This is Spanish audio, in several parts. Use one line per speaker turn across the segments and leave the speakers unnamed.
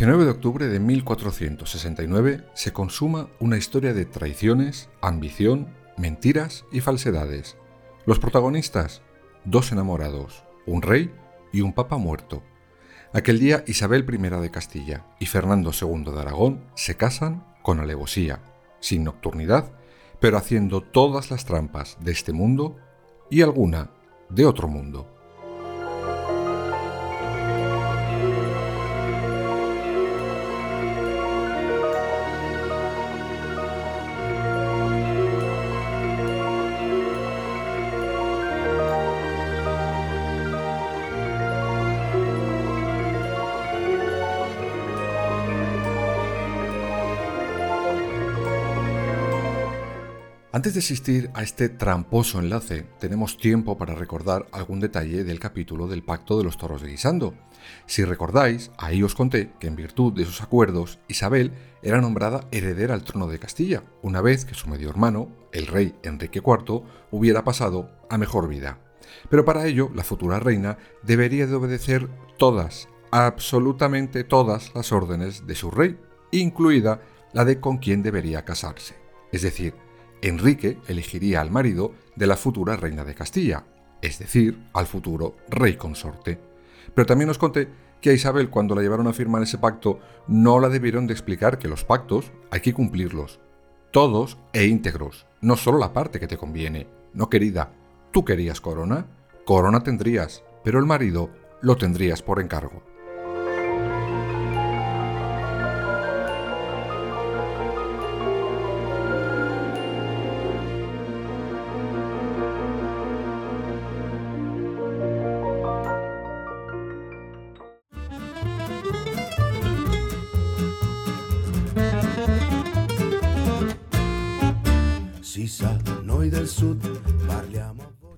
19 de octubre de 1469 se consuma una historia de traiciones, ambición, mentiras y falsedades. Los protagonistas, dos enamorados, un rey y un papa muerto. Aquel día Isabel I de Castilla y Fernando II de Aragón se casan con alevosía, sin nocturnidad, pero haciendo todas las trampas de este mundo y alguna de otro mundo. Antes de asistir a este tramposo enlace, tenemos tiempo para recordar algún detalle del capítulo del Pacto de los Toros de Guisando. Si recordáis, ahí os conté que en virtud de esos acuerdos, Isabel era nombrada heredera al trono de Castilla, una vez que su medio hermano, el rey Enrique IV, hubiera pasado a mejor vida. Pero para ello, la futura reina debería de obedecer todas, absolutamente todas las órdenes de su rey, incluida la de con quién debería casarse. Es decir, Enrique elegiría al marido de la futura reina de Castilla, es decir, al futuro rey consorte. Pero también os conté que a Isabel cuando la llevaron a firmar ese pacto no la debieron de explicar que los pactos hay que cumplirlos, todos e íntegros, no solo la parte que te conviene. No querida, tú querías corona, corona tendrías, pero el marido lo tendrías por encargo.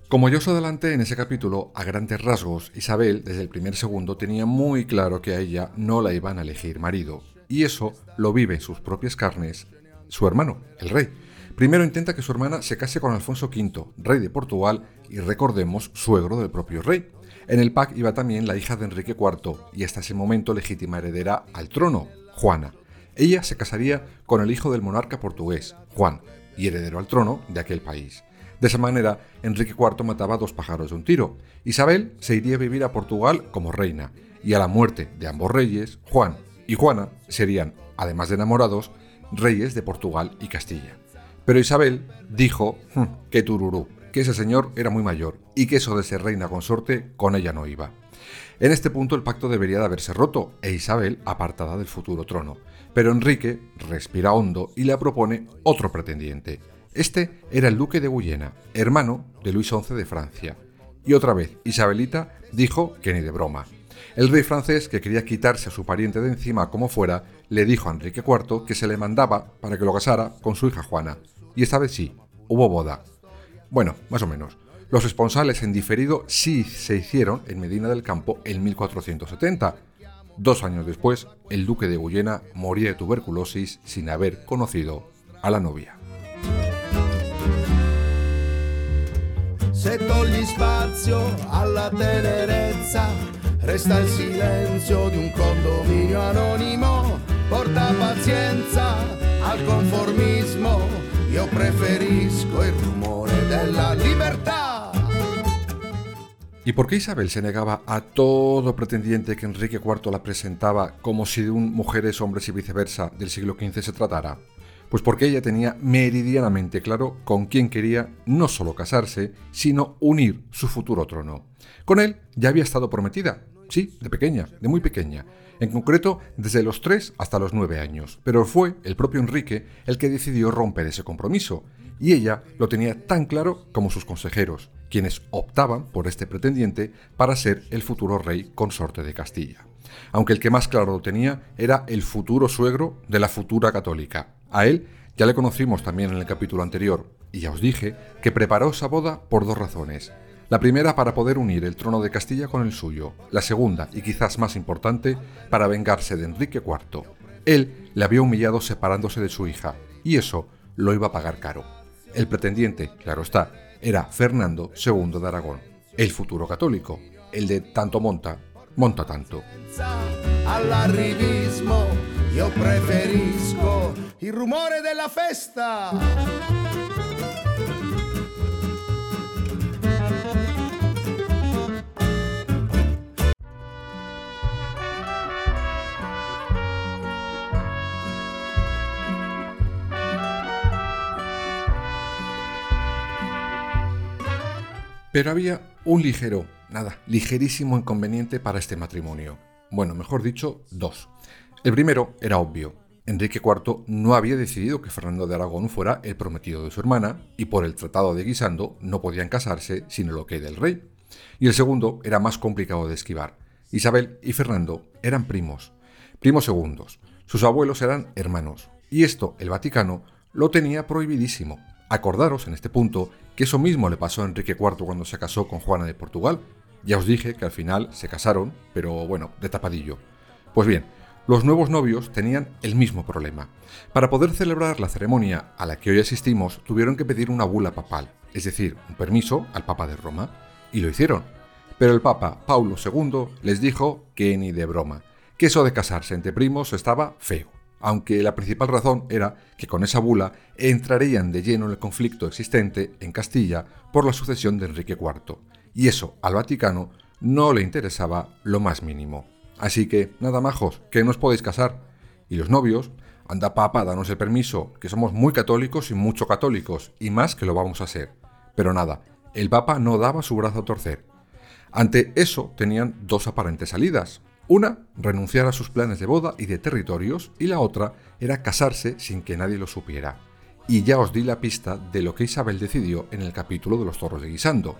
Como yo os adelanté en ese capítulo, a grandes rasgos, Isabel desde el primer segundo tenía muy claro que a ella no la iban a elegir marido. Y eso lo vive en sus propias carnes su hermano, el rey. Primero intenta que su hermana se case con Alfonso V, rey de Portugal y recordemos, suegro del propio rey. En el pack iba también la hija de Enrique IV y hasta ese momento legítima heredera al trono, Juana. Ella se casaría con el hijo del monarca portugués, Juan, y heredero al trono de aquel país. De esa manera, Enrique IV mataba dos pájaros de un tiro. Isabel se iría a vivir a Portugal como reina, y a la muerte de ambos reyes, Juan y Juana serían, además de enamorados, reyes de Portugal y Castilla. Pero Isabel dijo hm, que tururú, que ese señor era muy mayor y que eso de ser reina consorte con ella no iba. En este punto el pacto debería de haberse roto e Isabel apartada del futuro trono. Pero Enrique respira hondo y le propone otro pretendiente. Este era el duque de Guyena, hermano de Luis XI de Francia. Y otra vez, Isabelita dijo que ni de broma. El rey francés, que quería quitarse a su pariente de encima como fuera, le dijo a Enrique IV que se le mandaba para que lo casara con su hija Juana. Y esta vez sí, hubo boda. Bueno, más o menos. Los responsales en diferido sí se hicieron en Medina del Campo en 1470. Dos años después, el duque de Guyena moría de tuberculosis sin haber conocido a la novia.
Se togli spazio alla tenerezza, resta il silenzio di un condominio anonimo, porta pazienza al conformismo, io preferisco il
¿Y por qué Isabel se negaba a todo pretendiente que Enrique IV la presentaba como si de un mujeres, hombres y viceversa del siglo XV se tratara? Pues porque ella tenía meridianamente claro con quién quería no solo casarse, sino unir su futuro trono. Con él ya había estado prometida, sí, de pequeña, de muy pequeña, en concreto desde los 3 hasta los 9 años, pero fue el propio Enrique el que decidió romper ese compromiso, y ella lo tenía tan claro como sus consejeros, quienes optaban por este pretendiente para ser el futuro rey consorte de Castilla. Aunque el que más claro lo tenía era el futuro suegro de la futura católica. A él ya le conocimos también en el capítulo anterior, y ya os dije que preparó esa boda por dos razones. La primera para poder unir el trono de Castilla con el suyo, la segunda, y quizás más importante, para vengarse de Enrique IV. Él le había humillado separándose de su hija, y eso lo iba a pagar caro. El pretendiente, claro está, era Fernando II de Aragón, el futuro católico, el de tanto monta, monta tanto.
Yo preferisco el rumore de la festa.
Pero había un ligero, nada, ligerísimo inconveniente para este matrimonio. Bueno, mejor dicho, dos. El primero era obvio. Enrique IV no había decidido que Fernando de Aragón fuera el prometido de su hermana y por el Tratado de Guisando no podían casarse sin el ok del rey. Y el segundo era más complicado de esquivar. Isabel y Fernando eran primos, primos segundos. Sus abuelos eran hermanos. Y esto el Vaticano lo tenía prohibidísimo. Acordaros en este punto que eso mismo le pasó a Enrique IV cuando se casó con Juana de Portugal. Ya os dije que al final se casaron, pero bueno, de tapadillo. Pues bien, los nuevos novios tenían el mismo problema. Para poder celebrar la ceremonia a la que hoy asistimos, tuvieron que pedir una bula papal, es decir, un permiso al Papa de Roma, y lo hicieron. Pero el Papa Paulo II les dijo que ni de broma, que eso de casarse entre primos estaba feo, aunque la principal razón era que con esa bula entrarían de lleno en el conflicto existente en Castilla por la sucesión de Enrique IV, y eso al Vaticano no le interesaba lo más mínimo. Así que, nada majos, que no os podéis casar. Y los novios, anda papa, danos el permiso, que somos muy católicos y mucho católicos, y más que lo vamos a ser. Pero nada, el papa no daba su brazo a torcer. Ante eso tenían dos aparentes salidas. Una, renunciar a sus planes de boda y de territorios, y la otra era casarse sin que nadie lo supiera. Y ya os di la pista de lo que Isabel decidió en el capítulo de los zorros de Guisando.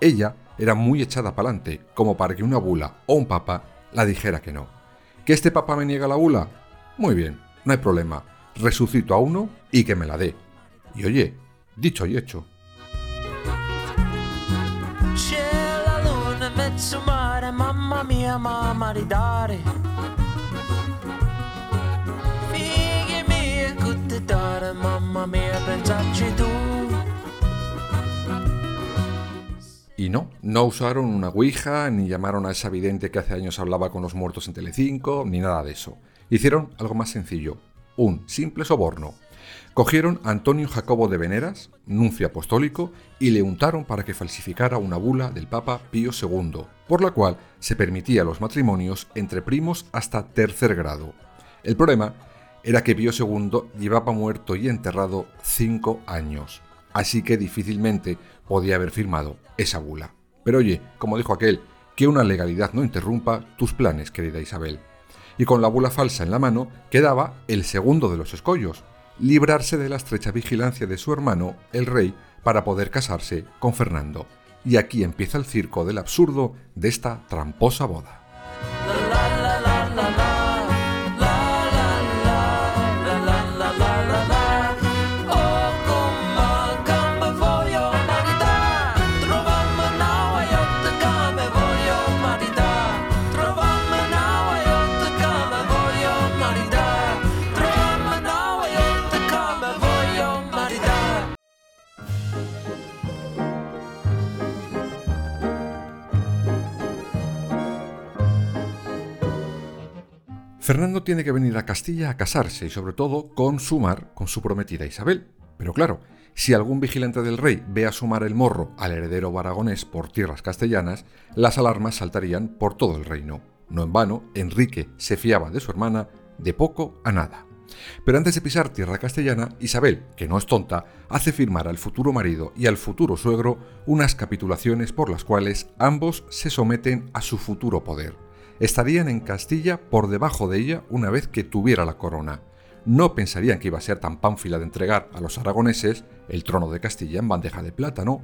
Ella era muy echada para adelante, como para que una bula o un papa la dijera que no. ¿Que este papa me niega la bula? Muy bien, no hay problema. Resucito a uno y que me la dé. Y oye, dicho y hecho. Y no, no usaron una ouija, ni llamaron a esa vidente que hace años hablaba con los muertos en Telecinco, ni nada de eso. Hicieron algo más sencillo, un simple soborno. Cogieron a Antonio Jacobo de Veneras, nuncio apostólico, y le untaron para que falsificara una bula del Papa Pío II, por la cual se permitía los matrimonios entre primos hasta tercer grado. El problema era que Pío II llevaba muerto y enterrado cinco años, así que difícilmente podía haber firmado esa bula. Pero oye, como dijo aquel, que una legalidad no interrumpa tus planes, querida Isabel. Y con la bula falsa en la mano quedaba el segundo de los escollos, librarse de la estrecha vigilancia de su hermano, el rey, para poder casarse con Fernando. Y aquí empieza el circo del absurdo de esta tramposa boda. Fernando tiene que venir a Castilla a casarse y sobre todo consumar con su prometida Isabel. Pero claro, si algún vigilante del rey ve asomar el morro al heredero aragonés por tierras castellanas, las alarmas saltarían por todo el reino. No en vano, Enrique se fiaba de su hermana de poco a nada. Pero antes de pisar tierra castellana, Isabel, que no es tonta, hace firmar al futuro marido y al futuro suegro unas capitulaciones por las cuales ambos se someten a su futuro poder estarían en Castilla por debajo de ella una vez que tuviera la corona. no pensarían que iba a ser tan pánfila de entregar a los aragoneses el trono de Castilla en bandeja de plata, ¿no?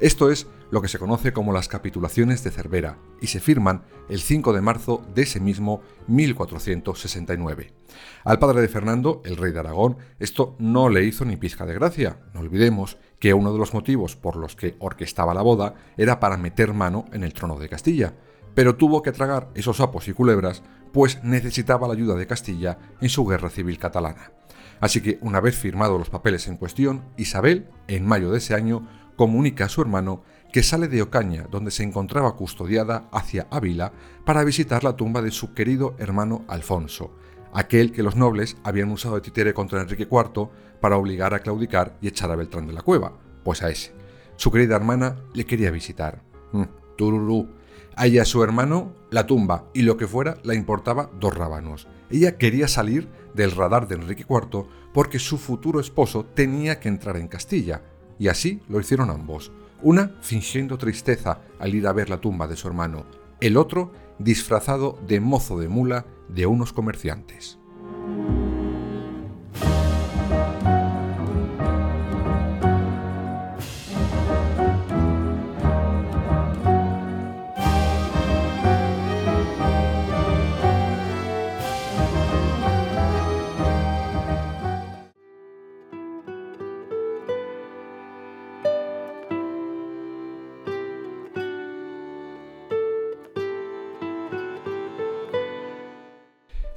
Esto es lo que se conoce como las capitulaciones de Cervera y se firman el 5 de marzo de ese mismo 1469. Al padre de Fernando, el rey de Aragón, esto no le hizo ni pizca de gracia. No olvidemos que uno de los motivos por los que orquestaba la boda era para meter mano en el trono de Castilla, pero tuvo que tragar esos sapos y culebras pues necesitaba la ayuda de Castilla en su guerra civil catalana. Así que, una vez firmados los papeles en cuestión, Isabel, en mayo de ese año, comunica a su hermano que sale de Ocaña, donde se encontraba custodiada, hacia Ávila para visitar la tumba de su querido hermano Alfonso, aquel que los nobles habían usado de titere contra Enrique IV para obligar a claudicar y echar a Beltrán de la Cueva, pues a ese. Su querida hermana le quería visitar. Mm, tururú, a ella, su hermano, la tumba y lo que fuera la importaba dos rábanos. Ella quería salir del radar de Enrique IV porque su futuro esposo tenía que entrar en Castilla, y así lo hicieron ambos. Una fingiendo tristeza al ir a ver la tumba de su hermano, el otro disfrazado de mozo de mula de unos comerciantes.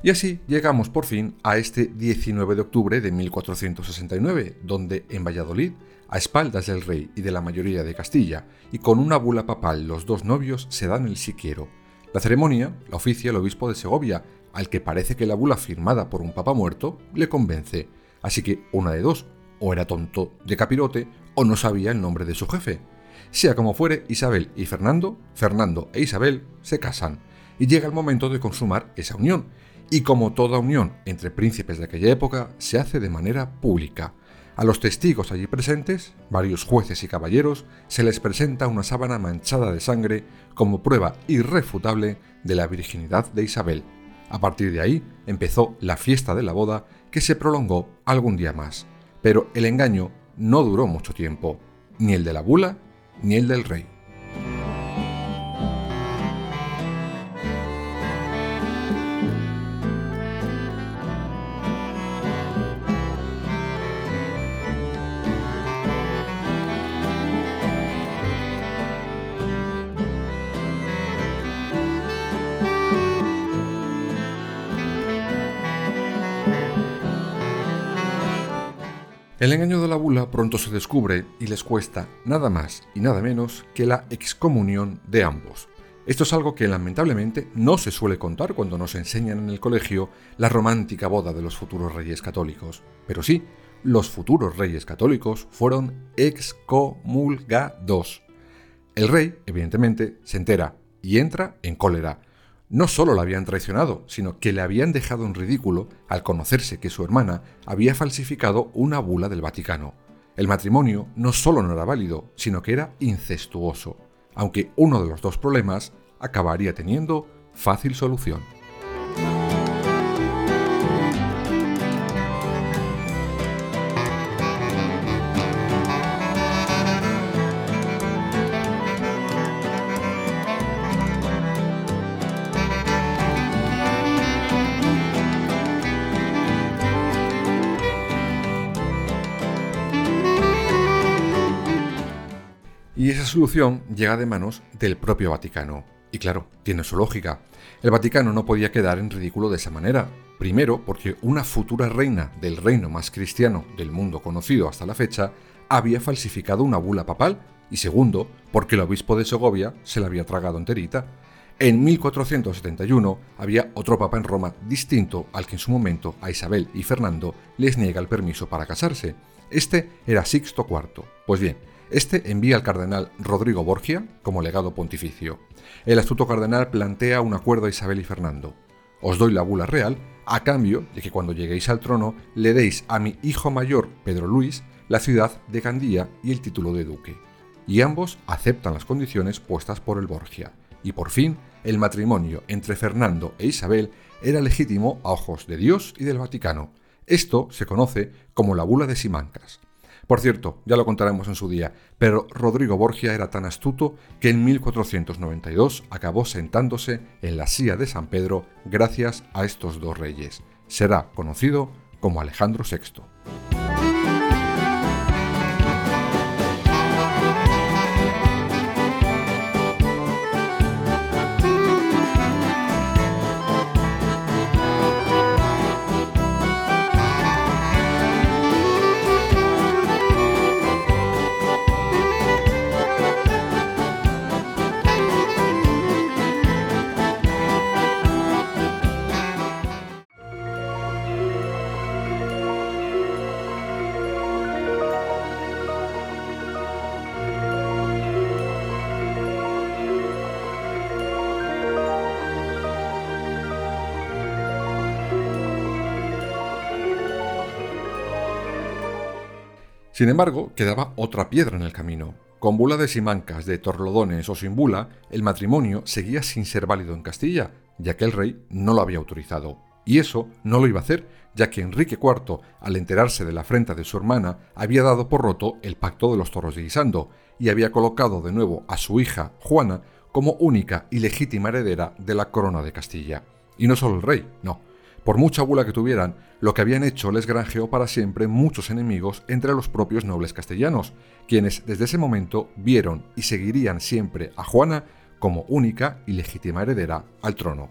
Y así llegamos por fin a este 19 de octubre de 1469, donde en Valladolid, a espaldas del rey y de la mayoría de Castilla, y con una bula papal los dos novios se dan el siquiero. La ceremonia la oficia el obispo de Segovia, al que parece que la bula firmada por un papa muerto le convence. Así que una de dos, o era tonto de capirote, o no sabía el nombre de su jefe. Sea como fuere, Isabel y Fernando, Fernando e Isabel, se casan, y llega el momento de consumar esa unión, y como toda unión entre príncipes de aquella época, se hace de manera pública. A los testigos allí presentes, varios jueces y caballeros, se les presenta una sábana manchada de sangre como prueba irrefutable de la virginidad de Isabel. A partir de ahí empezó la fiesta de la boda que se prolongó algún día más. Pero el engaño no duró mucho tiempo, ni el de la bula ni el del rey. El engaño de la bula pronto se descubre y les cuesta nada más y nada menos que la excomunión de ambos. Esto es algo que lamentablemente no se suele contar cuando nos enseñan en el colegio la romántica boda de los futuros reyes católicos. Pero sí, los futuros reyes católicos fueron excomulgados. El rey, evidentemente, se entera y entra en cólera no solo la habían traicionado, sino que le habían dejado en ridículo al conocerse que su hermana había falsificado una bula del Vaticano. El matrimonio no solo no era válido, sino que era incestuoso, aunque uno de los dos problemas acabaría teniendo fácil solución. Esa solución llega de manos del propio Vaticano. Y claro, tiene su lógica. El Vaticano no podía quedar en ridículo de esa manera. Primero, porque una futura reina del reino más cristiano del mundo conocido hasta la fecha había falsificado una bula papal. Y segundo, porque el obispo de Segovia se la había tragado enterita. En 1471 había otro papa en Roma distinto al que en su momento a Isabel y Fernando les niega el permiso para casarse. Este era Sixto IV. Pues bien, este envía al cardenal Rodrigo Borgia como legado pontificio. El astuto cardenal plantea un acuerdo a Isabel y Fernando. Os doy la bula real a cambio de que cuando lleguéis al trono le deis a mi hijo mayor, Pedro Luis, la ciudad de Gandía y el título de duque. Y ambos aceptan las condiciones puestas por el Borgia. Y por fin, el matrimonio entre Fernando e Isabel era legítimo a ojos de Dios y del Vaticano. Esto se conoce como la bula de Simancas. Por cierto, ya lo contaremos en su día, pero Rodrigo Borgia era tan astuto que en 1492 acabó sentándose en la silla de San Pedro gracias a estos dos reyes. Será conocido como Alejandro VI. Sin embargo, quedaba otra piedra en el camino. Con bula de simancas, de torlodones o sin bula, el matrimonio seguía sin ser válido en Castilla, ya que el rey no lo había autorizado. Y eso no lo iba a hacer, ya que Enrique IV, al enterarse de la afrenta de su hermana, había dado por roto el pacto de los toros de Guisando y había colocado de nuevo a su hija, Juana, como única y legítima heredera de la corona de Castilla. Y no solo el rey, no, por mucha bula que tuvieran, lo que habían hecho les granjeó para siempre muchos enemigos entre los propios nobles castellanos, quienes desde ese momento vieron y seguirían siempre a Juana como única y legítima heredera al trono.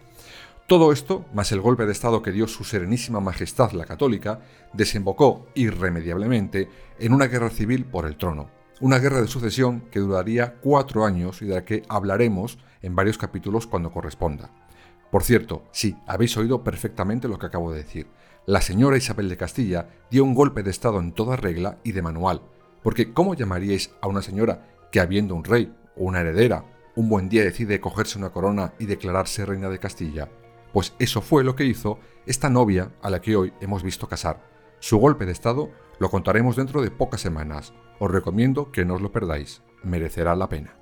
Todo esto, más el golpe de Estado que dio su Serenísima Majestad la Católica, desembocó irremediablemente en una guerra civil por el trono. Una guerra de sucesión que duraría cuatro años y de la que hablaremos en varios capítulos cuando corresponda. Por cierto, sí, habéis oído perfectamente lo que acabo de decir. La señora Isabel de Castilla dio un golpe de Estado en toda regla y de manual. Porque ¿cómo llamaríais a una señora que habiendo un rey o una heredera, un buen día decide cogerse una corona y declararse reina de Castilla? Pues eso fue lo que hizo esta novia a la que hoy hemos visto casar. Su golpe de Estado lo contaremos dentro de pocas semanas. Os recomiendo que no os lo perdáis. Merecerá la pena.